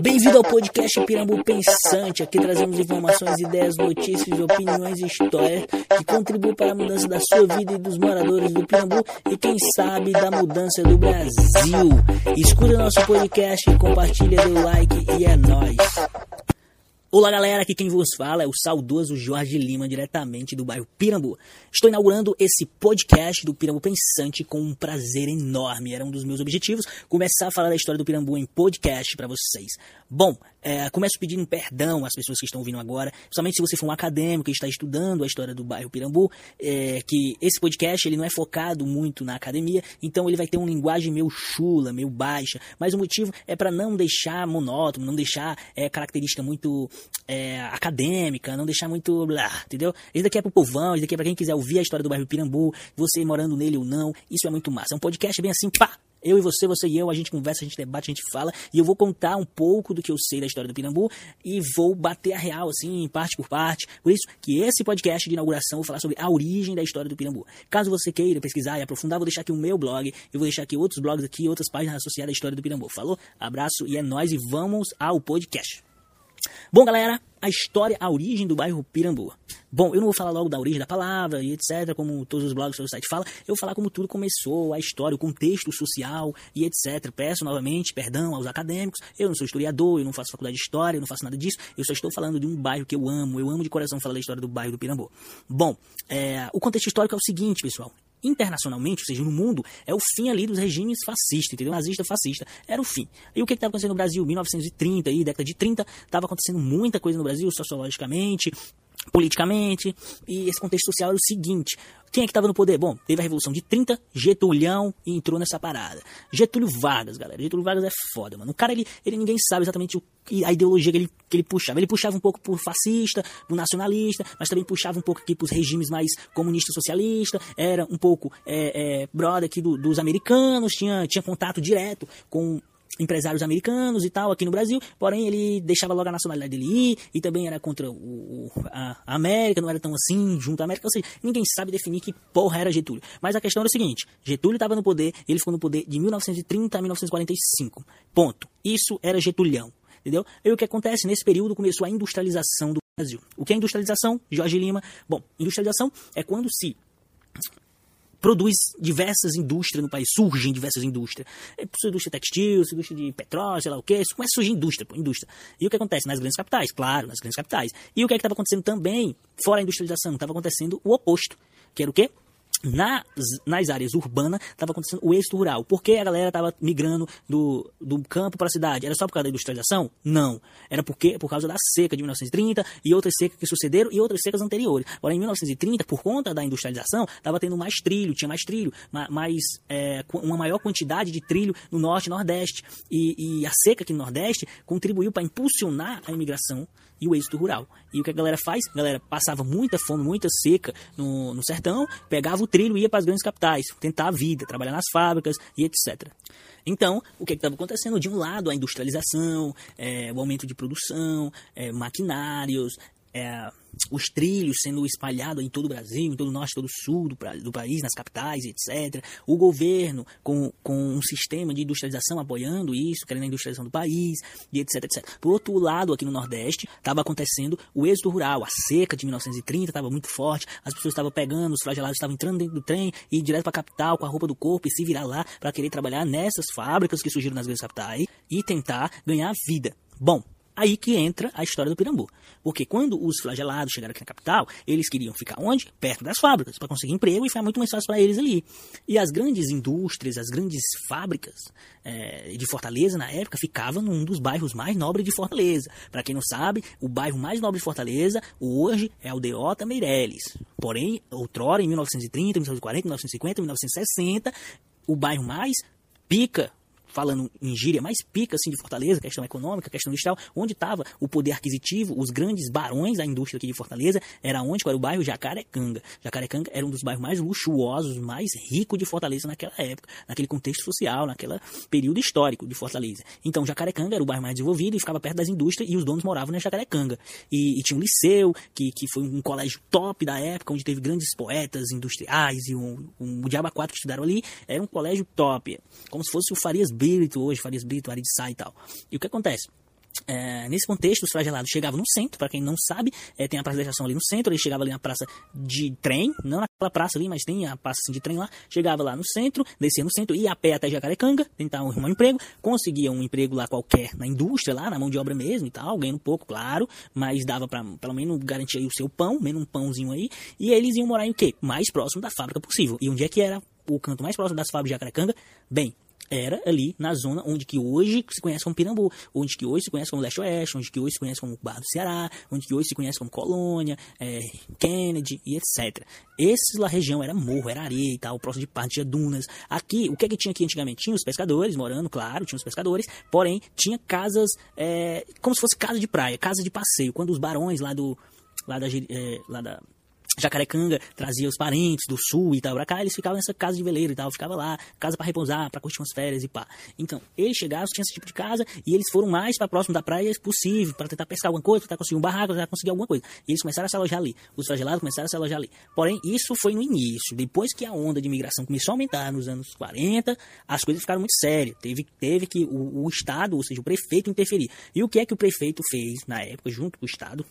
Bem-vindo ao podcast Pirambu Pensante. Aqui trazemos informações, ideias, notícias, opiniões e histórias que contribuem para a mudança da sua vida e dos moradores do Pirambu e, quem sabe, da mudança do Brasil. Escuta nosso podcast, compartilha, dê like e é nóis. Olá galera, aqui quem vos fala é o saudoso Jorge Lima, diretamente do bairro Pirambu. Estou inaugurando esse podcast do Pirambu Pensante com um prazer enorme. Era um dos meus objetivos, começar a falar da história do Pirambu em podcast para vocês. Bom, é, começo pedindo perdão às pessoas que estão ouvindo agora, principalmente se você for um acadêmico e está estudando a história do bairro Pirambu, é, que esse podcast ele não é focado muito na academia, então ele vai ter uma linguagem meio chula, meio baixa, mas o motivo é para não deixar monótono, não deixar é, característica muito é, acadêmica, não deixar muito blá, entendeu? Esse daqui é pro povão, esse daqui é pra quem quiser ouvir a história do bairro Pirambu, você morando nele ou não, isso é muito massa. É um podcast bem assim, pá, eu e você, você e eu, a gente conversa, a gente debate, a gente fala, e eu vou contar um pouco do que eu sei da história do Pirambu e vou bater a real, assim, parte por parte. Por isso que esse podcast de inauguração eu vou falar sobre a origem da história do Pirambu. Caso você queira pesquisar e aprofundar, vou deixar aqui o meu blog, eu vou deixar aqui outros blogs aqui, outras páginas associadas à história do Pirambu. Falou? Abraço e é nós e vamos ao podcast. Bom, galera, a história, a origem do bairro Pirambu. Bom, eu não vou falar logo da origem da palavra e etc, como todos os blogs do site falam, eu vou falar como tudo começou, a história, o contexto social e etc. Peço novamente perdão aos acadêmicos, eu não sou historiador, eu não faço faculdade de história, eu não faço nada disso, eu só estou falando de um bairro que eu amo, eu amo de coração falar da história do bairro do Pirambu. Bom, é, o contexto histórico é o seguinte, pessoal, internacionalmente, ou seja, no mundo, é o fim ali dos regimes fascistas, entendeu? Nazista, fascista, era o fim. E o que estava acontecendo no Brasil? 1930 aí, década de 30, estava acontecendo muita coisa no Brasil, sociologicamente, politicamente, e esse contexto social era o seguinte: quem é que estava no poder? Bom, teve a Revolução de 30, Getulhão entrou nessa parada. Getúlio Vargas, galera. Getúlio Vargas é foda, mano. O cara, ele, ele ninguém sabe exatamente o, a ideologia que ele, que ele puxava. Ele puxava um pouco por fascista, por nacionalista, mas também puxava um pouco aqui pros regimes mais comunista socialista. Era um pouco é, é, brother aqui do, dos americanos, tinha, tinha contato direto com empresários americanos e tal aqui no Brasil, porém ele deixava logo a nacionalidade dele ir e também era contra o, a, América, não era tão assim junto à América, ou seja, ninguém sabe definir que porra era Getúlio. Mas a questão era o seguinte, Getúlio estava no poder, ele ficou no poder de 1930 a 1945, ponto. Isso era Getulhão, entendeu? E o que acontece? Nesse período começou a industrialização do Brasil. O que é industrialização? Jorge Lima. Bom, industrialização é quando se produz diversas indústrias no país, surgem diversas indústrias. É, indústria textil, indústria de petróleo, sei lá o que, começa a surgir indústria, pô, indústria. E o que acontece nas grandes capitais? Claro, nas grandes capitais. E o que é estava acontecendo também, fora a industrialização, estava acontecendo o oposto, que era o quê? Nas, nas áreas urbanas estava acontecendo o êxito rural. Por que a galera estava migrando do, do campo para a cidade? Era só por causa da industrialização? Não. Era porque, por causa da seca de 1930 e outras secas que sucederam e outras secas anteriores. Agora, em 1930, por conta da industrialização, estava tendo mais trilho, tinha mais trilho, mais, é, uma maior quantidade de trilho no norte e nordeste. E, e a seca aqui no nordeste contribuiu para impulsionar a imigração e o êxito rural. E o que a galera faz? A galera passava muita fome, muita seca no, no sertão, pegava o trilho ia para as grandes capitais, tentar a vida, trabalhar nas fábricas e etc. Então, o que estava acontecendo? De um lado, a industrialização, é, o aumento de produção, é, maquinários, é, os trilhos sendo espalhados em todo o Brasil, em todo o norte, todo o sul do, do país, nas capitais, etc. O governo com, com um sistema de industrialização apoiando isso, querendo a industrialização do país, e etc, etc. Por outro lado, aqui no Nordeste, estava acontecendo o êxodo rural, a seca de 1930 estava muito forte, as pessoas estavam pegando, os flagelados estavam entrando dentro do trem e ir direto para a capital com a roupa do corpo e se virar lá para querer trabalhar nessas fábricas que surgiram nas grandes capitais e tentar ganhar vida. Bom, Aí que entra a história do Pirambu. Porque quando os flagelados chegaram aqui na capital, eles queriam ficar onde? Perto das fábricas, para conseguir emprego e ficar muito mais fácil para eles ali. E as grandes indústrias, as grandes fábricas é, de Fortaleza, na época, ficavam num dos bairros mais nobres de Fortaleza. Para quem não sabe, o bairro mais nobre de Fortaleza, hoje, é Aldeota Meireles. Porém, outrora, em 1930, 1940, 1950, 1960, o bairro mais pica falando em gíria, mais pica assim de Fortaleza, questão econômica, questão industrial, onde estava o poder aquisitivo, os grandes barões da indústria aqui de Fortaleza, era onde? Era o bairro Jacarecanga. Jacarecanga era um dos bairros mais luxuosos, mais ricos de Fortaleza naquela época, naquele contexto social, naquele período histórico de Fortaleza. Então, Jacarecanga era o bairro mais desenvolvido e ficava perto das indústrias e os donos moravam na Jacarecanga. E, e tinha um liceu, que, que foi um colégio top da época, onde teve grandes poetas industriais e um, um, o Diaba 4 que estudaram ali, era um colégio top, como se fosse o Farias Brito hoje, Farias Brito, Arid Sá e tal. E o que acontece? é, nesse contexto, os flagelados chegavam no centro, para quem não sabe, é, tem a praça da estação ali no centro, ele chegava ali na praça de trem, não naquela praça ali, mas tem a praça assim, de trem lá, chegava lá no centro, descia no centro, ia a pé até Jacarecanga, tentava arrumar um emprego, conseguia um emprego lá qualquer, na indústria lá, na mão de obra mesmo e tal, ganhando pouco, claro, mas dava para pelo menos garantir o seu pão, menos um pãozinho aí, e eles iam morar em o quê? Mais próximo da fábrica possível. E onde é que era o canto mais próximo das fábricas de Jacarecanga? Bem, era ali na zona onde que hoje se conhece como Pirambu, onde que hoje se conhece como Leste-Oeste, onde que hoje se conhece como Barra do Ceará, onde que hoje se conhece como Colônia, é, Kennedy e etc. Essa região era morro, era areia e tal, próximo de parte tinha dunas. Aqui, o que é que tinha aqui antigamente? Tinha os pescadores morando, claro, tinha os pescadores, porém tinha casas, é, como se fosse casa de praia, casa de passeio, quando os barões lá do lá da, é, lá da Jacarecanga trazia os parentes do sul e tal pra cá, eles ficavam nessa casa de veleiro e tal, ficava lá, casa para repousar, para curtir umas férias e pá. Então, eles chegavam, tinha esse tipo de casa e eles foram mais para próximo da praia possível, para tentar pescar alguma coisa, tentar conseguir um barraco, tentar conseguir alguma coisa. E eles começaram a se alojar ali. Os flagelados começaram a se alojar ali. Porém, isso foi no início. Depois que a onda de imigração começou a aumentar nos anos 40, as coisas ficaram muito sérias. Teve, teve que o, o Estado, ou seja, o prefeito interferir. E o que é que o prefeito fez na época, junto com o Estado?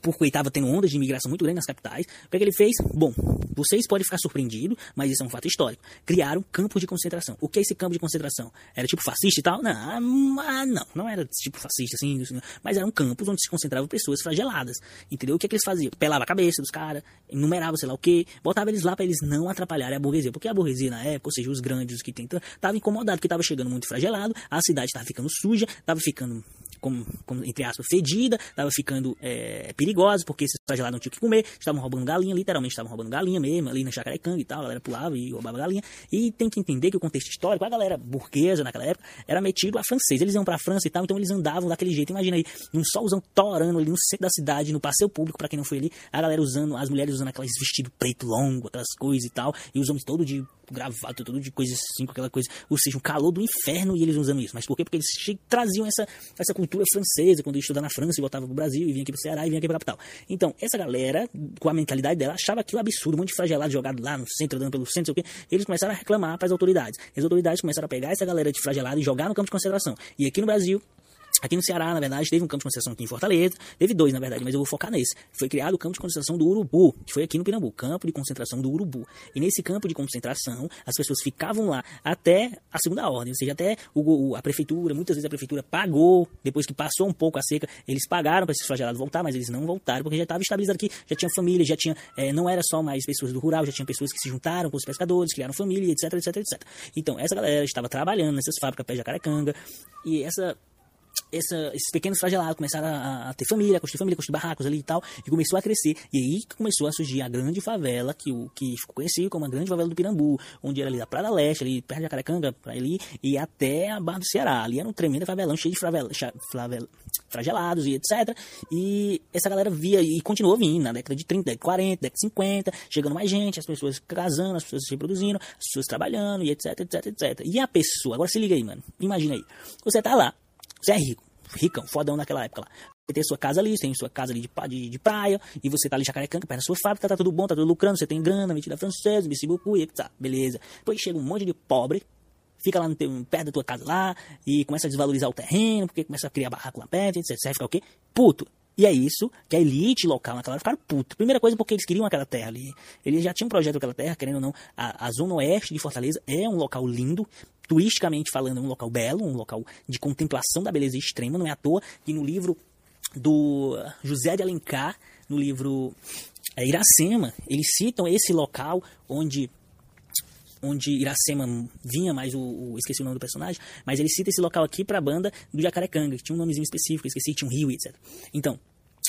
Porque estava tendo ondas de imigração muito grande nas capitais. O que, é que ele fez? Bom, vocês podem ficar surpreendidos, mas isso é um fato histórico. Criaram campos de concentração. O que é esse campo de concentração? Era tipo fascista e tal? Não, ah, não, não era tipo fascista assim, mas eram campos onde se concentravam pessoas flageladas. Entendeu? O que, é que eles faziam? Pelava a cabeça dos caras, enumerava sei lá o que, botava eles lá para eles não atrapalharem a burguesia. Porque a burguesia na época, ou seja, os grandes, os que tentam, estavam incomodados, porque estava chegando muito flagelado, a cidade estava ficando suja, estava ficando como, como, entre aspas, fedida, estava ficando é, perigosa, porque esses flagelados não tinham que comer, estavam roubando galinha, literalmente estavam roubando galinha mesmo, ali na Chacarecanga e tal, a galera pulava e roubava galinha. E tem que entender que o contexto histórico, a galera burguesa naquela época, era metido a francês. Eles iam para a França e tal, então eles andavam daquele jeito. Imagina aí, um solzão torando ali no centro da cidade, no passeio público, para quem não foi ali, a galera usando, as mulheres usando aqueles vestidos preto longo, aquelas coisas e tal, e os homens todo de gravata, tudo de coisas assim, aquela coisa, ou seja, um calor do inferno e eles usando isso. Mas por quê? Porque eles traziam essa, essa cultura francesa quando ia estudar na França e voltava pro Brasil e vinha aqui pro Ceará e vinha aqui pra capital. Então, essa galera, com a mentalidade dela, achava aquilo absurdo, um monte de flagelado jogado lá no centro, andando pelo centro, sei o quê. Eles começaram a reclamar para as autoridades. As autoridades começaram a pegar essa galera de flagelado e jogar no campo de concentração. E aqui no Brasil, Aqui no Ceará, na verdade, teve um campo de concentração aqui em Fortaleza. Teve dois, na verdade, mas eu vou focar nesse. Foi criado o campo de concentração do Urubu, que foi aqui no Pirambu. Campo de concentração do Urubu. E nesse campo de concentração, as pessoas ficavam lá até a segunda ordem. Ou seja, até o, a prefeitura, muitas vezes a prefeitura pagou, depois que passou um pouco a seca, eles pagaram para esses flagelados voltar, mas eles não voltaram, porque já estava estabilizado aqui, já tinha família, já tinha, é, não era só mais pessoas do rural, já tinha pessoas que se juntaram com os pescadores, criaram família, etc, etc, etc. Então, essa galera estava trabalhando nessas fábricas pé de Jacarecanga, e essa essa, esses pequenos flagelados começaram a, a, ter família, construir família, construir barracos ali e tal, e começou a crescer. E aí começou a surgir a grande favela, que, o, que ficou conhecido como a grande favela do Pirambu, onde era ali da Praia Leste, ali perto de Jacarecanga, para ali, e até a Barra do Ceará. Ali era um tremendo favelão, cheio de favela, favela, flagelados e etc. E essa galera via e continuou vindo na década de 30, década de 40, década de 50, chegando mais gente, as pessoas casando, as pessoas se reproduzindo, as pessoas trabalhando e etc, etc, etc. E a pessoa, agora se liga aí, mano, imagina aí, você tá lá, você é rico, ricão, fodão naquela época lá. Você tem sua casa ali, você tem sua casa ali de, de, de praia, e você tá ali Jacarecanga, perto da sua fábrica, tá tudo bom, tá tudo lucrando, você tem grana, metida francesa, bicibucu, e tá, beleza. Depois chega um monte de pobre, fica lá no teu, perto da tua casa lá, e começa a desvalorizar o terreno, porque começa a criar barraco lá perto, etc. Vai ficar o quê? Puto. E é isso que a elite local naquela época ficaram puto. Primeira coisa porque eles queriam aquela terra ali. Eles já tinham um projeto daquela terra, querendo ou não. A, a zona oeste de Fortaleza é um local lindo, turisticamente falando, é um local belo, um local de contemplação da beleza extrema. Não é à toa que no livro do José de Alencar, no livro é, Iracema, eles citam esse local onde onde Iracema vinha, mas o, o, esqueci o nome do personagem, mas ele cita esse local aqui para a banda do Jacarecanga, que tinha um nomezinho específico, esqueci, tinha um rio, etc. Então,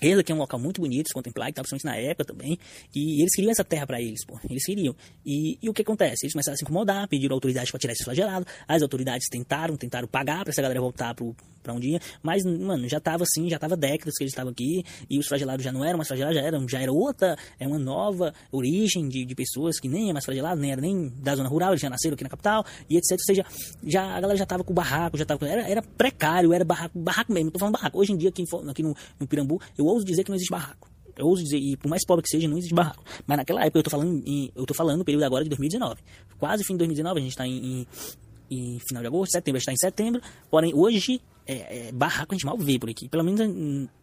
ele aqui é um local muito bonito de contemplar, que tá principalmente na época também. E eles queriam essa terra para eles, pô. Eles queriam. E, e, o que acontece? Eles começaram a se incomodar, pediram autoridades para tirar esse flagelado. As autoridades tentaram, tentaram pagar para essa galera voltar pro, para um dia, mas, mano, já tava assim, já tava décadas que eles estavam aqui, e os flagelados já não eram mais flagelados, já eram, já era outra, é uma nova origem de, de pessoas que nem é mais flagelado, nem era nem da zona rural, eles já nasceram aqui na capital, e etc, ou seja, já, a galera já tava com barraco, já tava, era, era precário, era barraco, barraco mesmo, tô falando barraco, hoje em dia aqui, aqui no, no Pirambu, eu ouso dizer que não existe barraco, eu ouso dizer, e por mais pobre que seja, não existe barraco. Mas naquela época, eu tô falando, em, eu tô falando no período agora de 2019. Quase fim de 2019, a gente tá em, em, em final de agosto, setembro, está em setembro. Porém, hoje é, é, barraco a gente mal vê por aqui. Pelo menos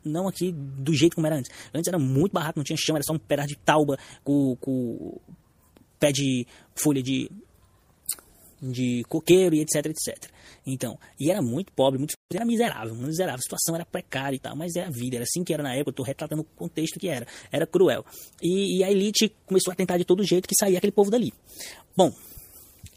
não aqui do jeito como era antes. Antes era muito barraco, não tinha chão, era só um pedaço de tauba com, com pé de folha de, de coqueiro e etc, etc. Então, e era muito pobre, muito era miserável, miserável, a situação era precária e tal, mas é a vida, era assim que era na época, eu estou retratando o contexto que era, era cruel. E, e, a elite começou a tentar de todo jeito que saía aquele povo dali. Bom,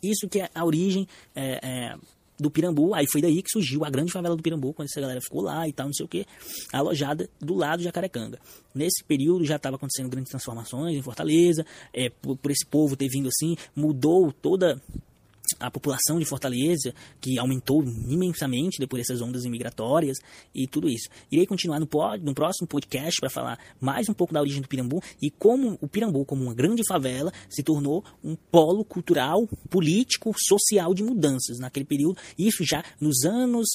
isso que é a origem é, é, do Pirambu, aí foi daí que surgiu a grande favela do Pirambu, quando essa galera ficou lá e tal, não sei o que, alojada do lado de Jacarecanga. Nesse período já estava acontecendo grandes transformações em Fortaleza, é, por, por esse povo ter vindo assim, mudou toda a população de Fortaleza, que aumentou imensamente depois dessas ondas imigratórias e tudo isso. Irei continuar no, pod, no próximo podcast para falar mais um pouco da origem do Pirambu e como o Pirambu, como uma grande favela, se tornou um polo cultural, político, social de mudanças naquele período. Isso já nos anos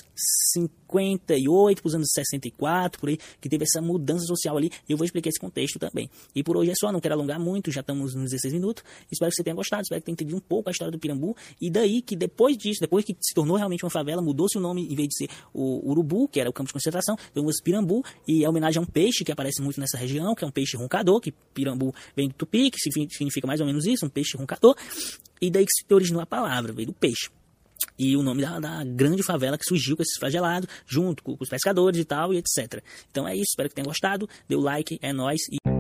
58, para os anos 64, por aí, que teve essa mudança social ali. E eu vou explicar esse contexto também. E por hoje é só, não quero alongar muito, já estamos nos 16 minutos. Espero que você tenha gostado, espero que tenha entendido um pouco a história do Pirambu e daí que depois disso, depois que se tornou realmente uma favela, mudou-se o nome, em vez de ser o Urubu, que era o campo de concentração, o Pirambu, e é homenagem a um peixe que aparece muito nessa região, que é um peixe roncador, que Pirambu vem do tupi, que significa mais ou menos isso, um peixe roncador, e daí que se originou a palavra, veio do peixe. E o nome da, da, grande favela que surgiu com esses flagelados, junto com, com os pescadores e tal, e etc. Então é isso, espero que tenham gostado. Dê o like, é nóis. E...